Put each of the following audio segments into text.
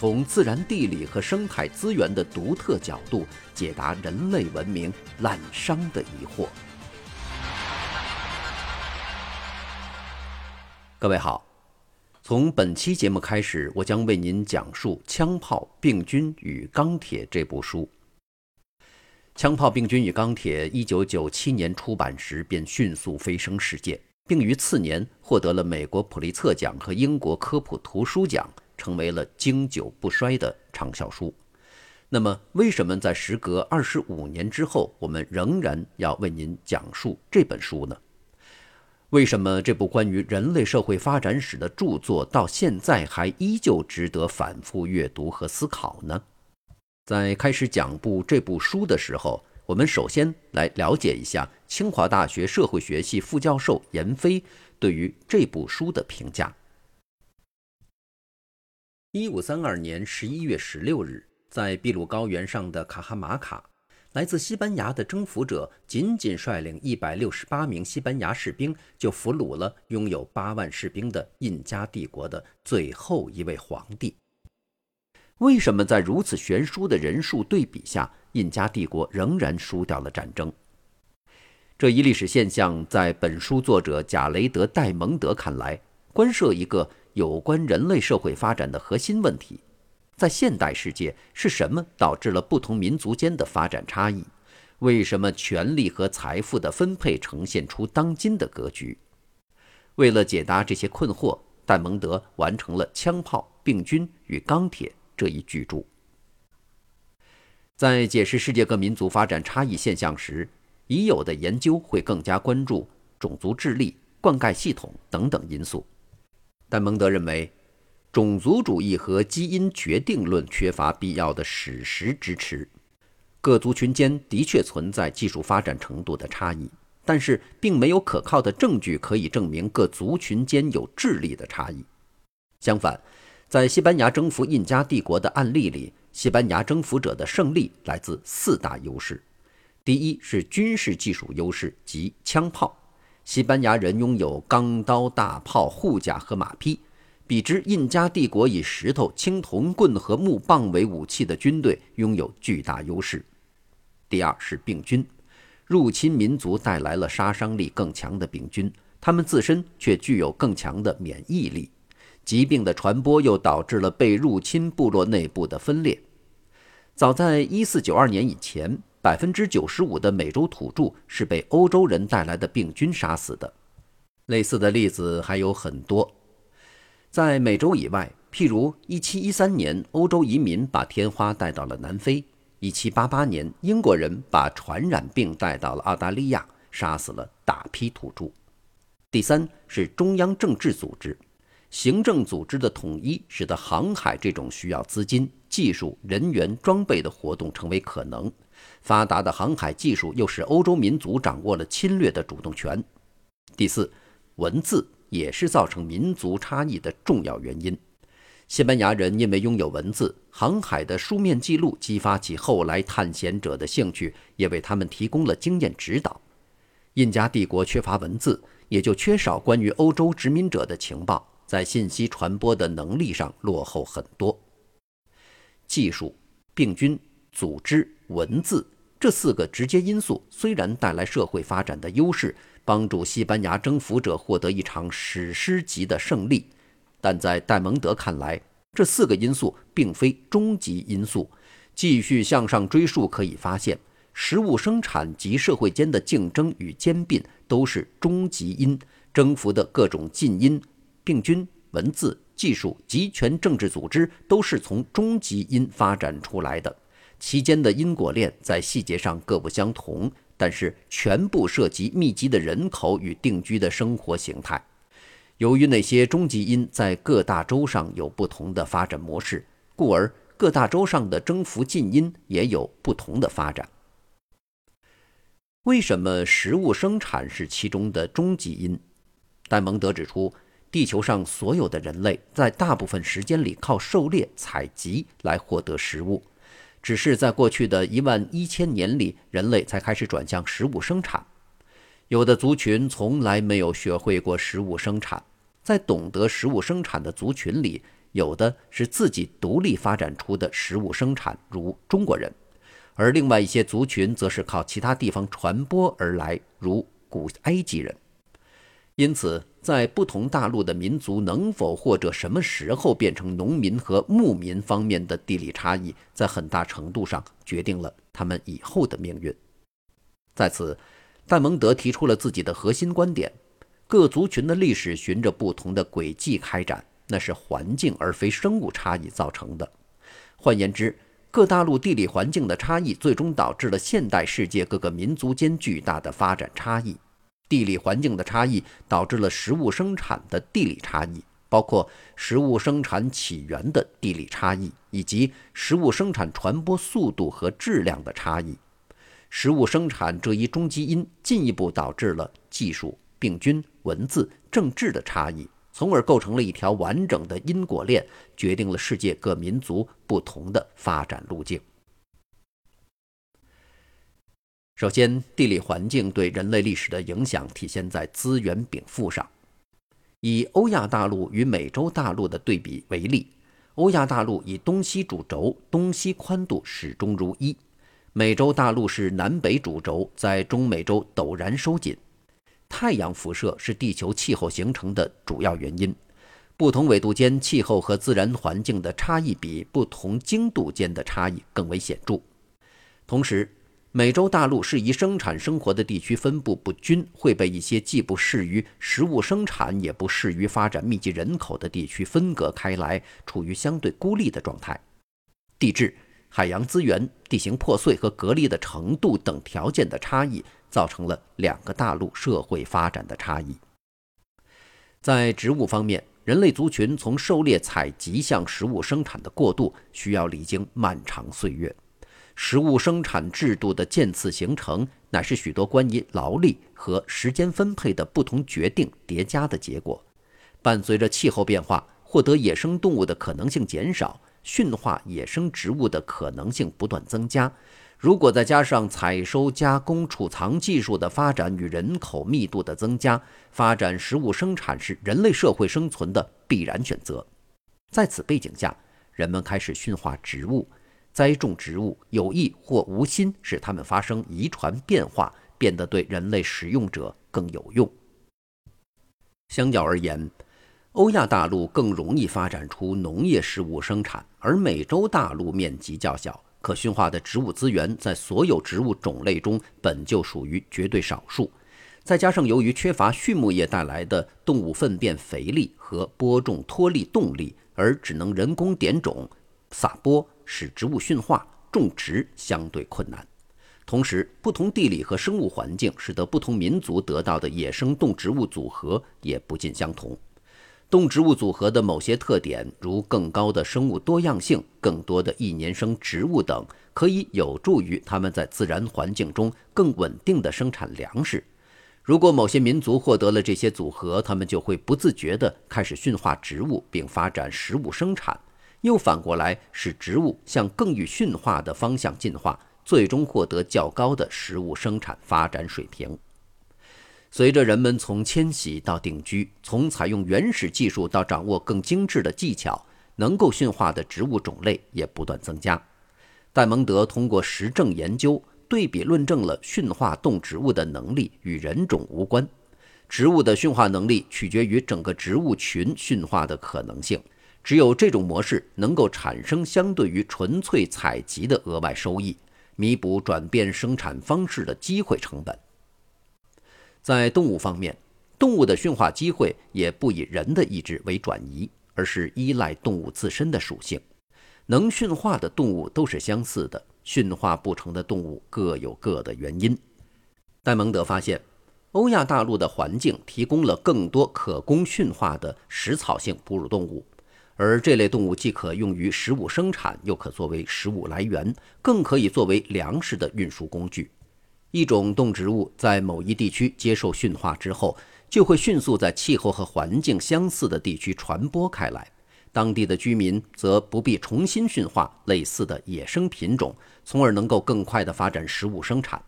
从自然地理和生态资源的独特角度解答人类文明滥觞的疑惑。各位好，从本期节目开始，我将为您讲述《枪炮、病菌与钢铁》这部书。《枪炮、病菌与钢铁》一九九七年出版时便迅速飞升世界，并于次年获得了美国普利策奖和英国科普图书奖。成为了经久不衰的畅销书。那么，为什么在时隔二十五年之后，我们仍然要为您讲述这本书呢？为什么这部关于人类社会发展史的著作到现在还依旧值得反复阅读和思考呢？在开始讲部这部书的时候，我们首先来了解一下清华大学社会学系副教授闫飞对于这部书的评价。一五三二年十一月十六日，在秘鲁高原上的卡哈马卡，来自西班牙的征服者仅仅率领一百六十八名西班牙士兵，就俘虏了拥有八万士兵的印加帝国的最后一位皇帝。为什么在如此悬殊的人数对比下，印加帝国仍然输掉了战争？这一历史现象，在本书作者贾雷德·戴蒙德看来，关涉一个。有关人类社会发展的核心问题，在现代世界是什么导致了不同民族间的发展差异？为什么权力和财富的分配呈现出当今的格局？为了解答这些困惑，戴蒙德完成了《枪炮、病菌与钢铁》这一巨著。在解释世界各民族发展差异现象时，已有的研究会更加关注种族智力、灌溉系统等等因素。但蒙德认为，种族主义和基因决定论缺乏必要的史实支持。各族群间的确存在技术发展程度的差异，但是并没有可靠的证据可以证明各族群间有智力的差异。相反，在西班牙征服印加帝国的案例里，西班牙征服者的胜利来自四大优势：第一是军事技术优势，即枪炮。西班牙人拥有钢刀、大炮、护甲和马匹，比之印加帝国以石头、青铜棍和木棒为武器的军队拥有巨大优势。第二是病菌，入侵民族带来了杀伤力更强的病菌，他们自身却具有更强的免疫力。疾病的传播又导致了被入侵部落内部的分裂。早在1492年以前。百分之九十五的美洲土著是被欧洲人带来的病菌杀死的。类似的例子还有很多。在美洲以外，譬如一七一三年，欧洲移民把天花带到了南非；一七八八年，英国人把传染病带到了澳大利亚，杀死了大批土著。第三是中央政治组织，行政组织的统一，使得航海这种需要资金、技术、人员、装备的活动成为可能。发达的航海技术又使欧洲民族掌握了侵略的主动权。第四，文字也是造成民族差异的重要原因。西班牙人因为拥有文字，航海的书面记录激发起后来探险者的兴趣，也为他们提供了经验指导。印加帝国缺乏文字，也就缺少关于欧洲殖民者的情报，在信息传播的能力上落后很多。技术、病菌、组织。文字这四个直接因素虽然带来社会发展的优势，帮助西班牙征服者获得一场史诗级的胜利，但在戴蒙德看来，这四个因素并非终极因素。继续向上追溯，可以发现，食物生产及社会间的竞争与兼并都是终极因，征服的各种近因，病菌、文字、技术、集权政治组织都是从终极因发展出来的。其间的因果链在细节上各不相同，但是全部涉及密集的人口与定居的生活形态。由于那些终极因在各大洲上有不同的发展模式，故而各大洲上的征服近因也有不同的发展。为什么食物生产是其中的终极因？戴蒙德指出，地球上所有的人类在大部分时间里靠狩猎、采集来获得食物，只是在过去的一万一千年里，人类才开始转向食物生产。有的族群从来没有学会过食物生产，在懂得食物生产的族群里，有的是自己独立发展出的食物生产，如中国人。而另外一些族群则是靠其他地方传播而来，如古埃及人。因此，在不同大陆的民族能否或者什么时候变成农民和牧民方面的地理差异，在很大程度上决定了他们以后的命运。在此，戴蒙德提出了自己的核心观点：各族群的历史循着不同的轨迹开展，那是环境而非生物差异造成的。换言之，各大陆地理环境的差异，最终导致了现代世界各个民族间巨大的发展差异。地理环境的差异导致了食物生产的地理差异，包括食物生产起源的地理差异，以及食物生产传播速度和质量的差异。食物生产这一终基因，进一步导致了技术、病菌、文字、政治的差异。从而构成了一条完整的因果链，决定了世界各民族不同的发展路径。首先，地理环境对人类历史的影响体现在资源禀赋上。以欧亚大陆与美洲大陆的对比为例，欧亚大陆以东西主轴，东西宽度始终如一；美洲大陆是南北主轴，在中美洲陡然收紧。太阳辐射是地球气候形成的主要原因，不同纬度间气候和自然环境的差异比不同经度间的差异更为显著。同时，美洲大陆适宜生产生活的地区分布不均，会被一些既不适于食物生产，也不适于发展密集人口的地区分隔开来，处于相对孤立的状态。地质、海洋资源、地形破碎和隔离的程度等条件的差异。造成了两个大陆社会发展的差异。在植物方面，人类族群从狩猎采集向食物生产的过渡，需要历经漫长岁月。食物生产制度的渐次形成，乃是许多关于劳力和时间分配的不同决定叠加的结果。伴随着气候变化，获得野生动物的可能性减少，驯化野生植物的可能性不断增加。如果再加上采收、加工、储藏技术的发展与人口密度的增加，发展食物生产是人类社会生存的必然选择。在此背景下，人们开始驯化植物，栽种植物，有意或无心使它们发生遗传变化，变得对人类使用者更有用。相较而言，欧亚大陆更容易发展出农业食物生产，而美洲大陆面积较小。可驯化的植物资源在所有植物种类中本就属于绝对少数，再加上由于缺乏畜牧业带来的动物粪便肥力和播种脱粒动力，而只能人工点种、撒播，使植物驯化种植相对困难。同时，不同地理和生物环境使得不同民族得到的野生动植物组合也不尽相同。动植物组合的某些特点，如更高的生物多样性、更多的一年生植物等，可以有助于它们在自然环境中更稳定地生产粮食。如果某些民族获得了这些组合，他们就会不自觉地开始驯化植物，并发展食物生产，又反过来使植物向更易驯化的方向进化，最终获得较高的食物生产发展水平。随着人们从迁徙到定居，从采用原始技术到掌握更精致的技巧，能够驯化的植物种类也不断增加。戴蒙德通过实证研究对比论证了驯化动植物的能力与人种无关，植物的驯化能力取决于整个植物群驯化的可能性。只有这种模式能够产生相对于纯粹采集的额外收益，弥补转变生产方式的机会成本。在动物方面，动物的驯化机会也不以人的意志为转移，而是依赖动物自身的属性。能驯化的动物都是相似的，驯化不成的动物各有各的原因。戴蒙德发现，欧亚大陆的环境提供了更多可供驯化的食草性哺乳动物，而这类动物既可用于食物生产，又可作为食物来源，更可以作为粮食的运输工具。一种动植物在某一地区接受驯化之后，就会迅速在气候和环境相似的地区传播开来。当地的居民则不必重新驯化类似的野生品种，从而能够更快地发展食物生产。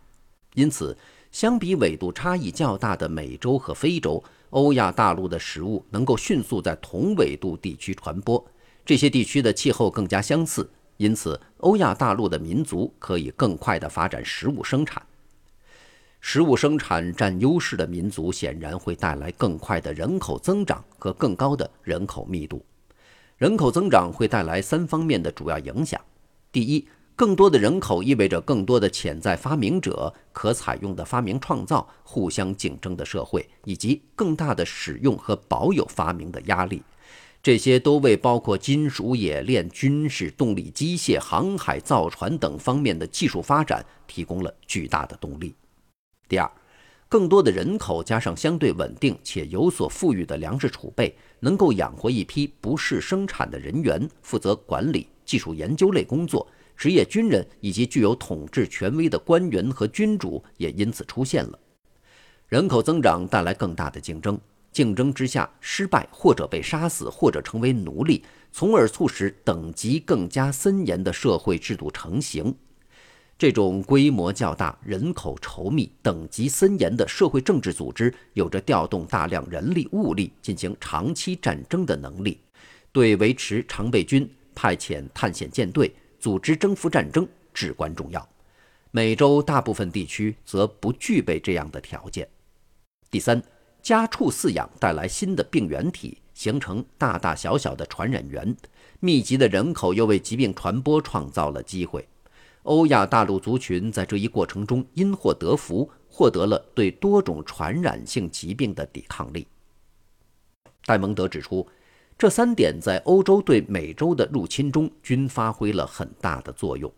因此，相比纬度差异较大的美洲和非洲，欧亚大陆的食物能够迅速在同纬度地区传播。这些地区的气候更加相似，因此欧亚大陆的民族可以更快地发展食物生产。食物生产占优势的民族显然会带来更快的人口增长和更高的人口密度。人口增长会带来三方面的主要影响：第一，更多的人口意味着更多的潜在发明者、可采用的发明创造、互相竞争的社会，以及更大的使用和保有发明的压力。这些都为包括金属冶炼、军事动力机械、航海造船等方面的技术发展提供了巨大的动力。第二。更多的人口加上相对稳定且有所富裕的粮食储备，能够养活一批不是生产的人员，负责管理、技术研究类工作。职业军人以及具有统治权威的官员和君主也因此出现了。人口增长带来更大的竞争，竞争之下失败或者被杀死，或者成为奴隶，从而促使等级更加森严的社会制度成型。这种规模较大、人口稠密、等级森严的社会政治组织，有着调动大量人力物力进行长期战争的能力，对维持常备军、派遣探险舰队、组织征服战争至关重要。美洲大部分地区则不具备这样的条件。第三，家畜饲养带来新的病原体，形成大大小小的传染源，密集的人口又为疾病传播创造了机会。欧亚大陆族群在这一过程中因祸得福，获得了对多种传染性疾病的抵抗力。戴蒙德指出，这三点在欧洲对美洲的入侵中均发挥了很大的作用。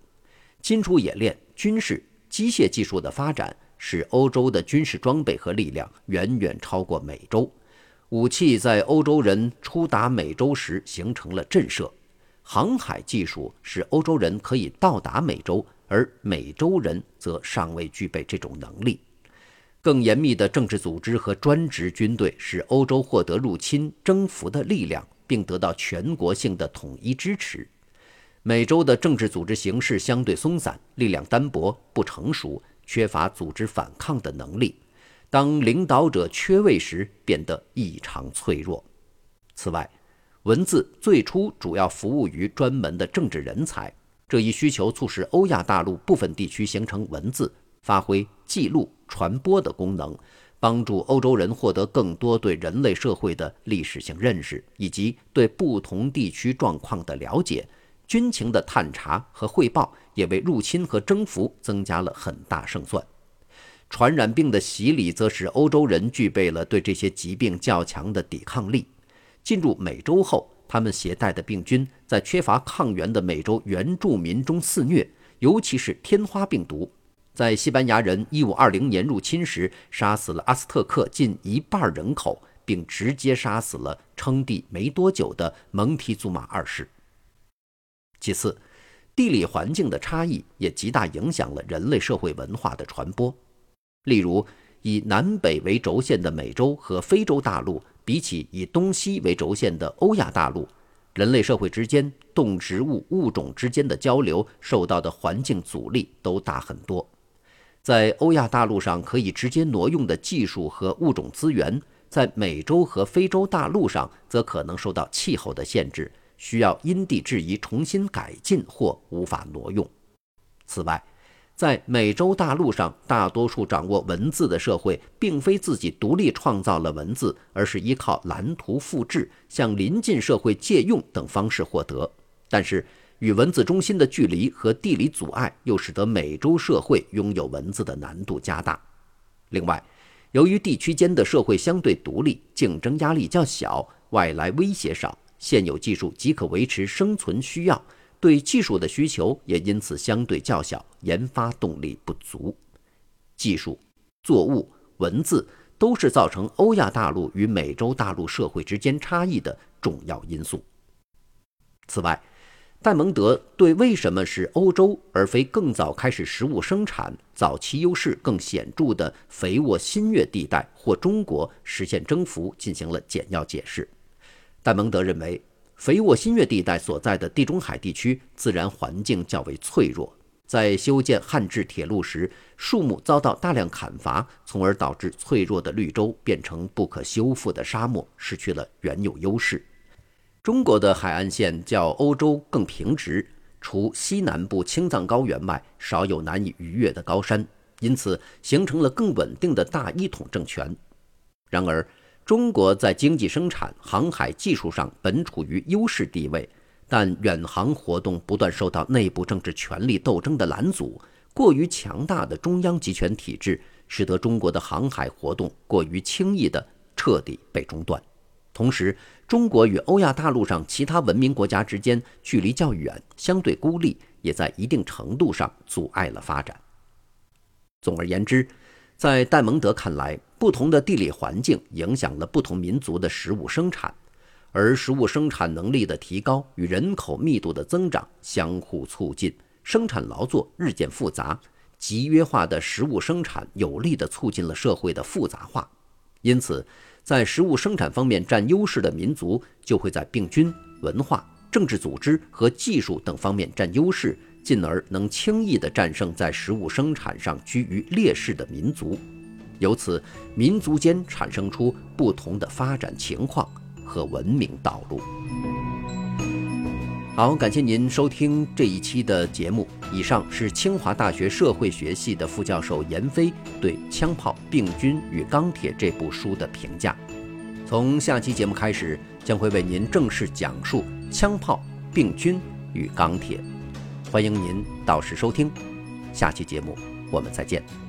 金属冶炼、军事、机械技术的发展，使欧洲的军事装备和力量远远超过美洲。武器在欧洲人出达美洲时形成了震慑。航海技术使欧洲人可以到达美洲，而美洲人则尚未具备这种能力。更严密的政治组织和专职军队使欧洲获得入侵、征服的力量，并得到全国性的统一支持。美洲的政治组织形式相对松散，力量单薄、不成熟，缺乏组织反抗的能力。当领导者缺位时，变得异常脆弱。此外，文字最初主要服务于专门的政治人才，这一需求促使欧亚大陆部分地区形成文字，发挥记录、传播的功能，帮助欧洲人获得更多对人类社会的历史性认识以及对不同地区状况的了解。军情的探查和汇报也为入侵和征服增加了很大胜算。传染病的洗礼则使欧洲人具备了对这些疾病较强的抵抗力。进入美洲后，他们携带的病菌在缺乏抗原的美洲原住民中肆虐，尤其是天花病毒。在西班牙人1520年入侵时，杀死了阿斯特克近一半人口，并直接杀死了称帝没多久的蒙提祖马二世。其次，地理环境的差异也极大影响了人类社会文化的传播。例如，以南北为轴线的美洲和非洲大陆。比起以东西为轴线的欧亚大陆，人类社会之间、动植物物种之间的交流受到的环境阻力都大很多。在欧亚大陆上可以直接挪用的技术和物种资源，在美洲和非洲大陆上则可能受到气候的限制，需要因地制宜重新改进或无法挪用。此外，在美洲大陆上，大多数掌握文字的社会，并非自己独立创造了文字，而是依靠蓝图复制、向邻近社会借用等方式获得。但是，与文字中心的距离和地理阻碍，又使得美洲社会拥有文字的难度加大。另外，由于地区间的社会相对独立，竞争压力较小，外来威胁少，现有技术即可维持生存需要。对技术的需求也因此相对较小，研发动力不足。技术、作物、文字都是造成欧亚大陆与美洲大陆社会之间差异的重要因素。此外，戴蒙德对为什么是欧洲而非更早开始食物生产、早期优势更显著的肥沃新月地带或中国实现征服进行了简要解释。戴蒙德认为，肥沃新月地带所在的地中海地区自然环境较为脆弱，在修建汉制铁路时，树木遭到大量砍伐，从而导致脆弱的绿洲变成不可修复的沙漠，失去了原有优势。中国的海岸线较欧洲更平直，除西南部青藏高原外，少有难以逾越的高山，因此形成了更稳定的大一统政权。然而，中国在经济生产、航海技术上本处于优势地位，但远航活动不断受到内部政治权力斗争的拦阻，过于强大的中央集权体制使得中国的航海活动过于轻易地彻底被中断。同时，中国与欧亚大陆上其他文明国家之间距离较远，相对孤立，也在一定程度上阻碍了发展。总而言之，在戴蒙德看来，不同的地理环境影响了不同民族的食物生产，而食物生产能力的提高与人口密度的增长相互促进，生产劳作日渐复杂，集约化的食物生产有力地促进了社会的复杂化，因此。在食物生产方面占优势的民族，就会在病菌、文化、政治组织和技术等方面占优势，进而能轻易地战胜在食物生产上居于劣势的民族。由此，民族间产生出不同的发展情况和文明道路。好，感谢您收听这一期的节目。以上是清华大学社会学系的副教授闫飞对《枪炮、病菌与钢铁》这部书的评价。从下期节目开始，将会为您正式讲述《枪炮、病菌与钢铁》。欢迎您到时收听。下期节目我们再见。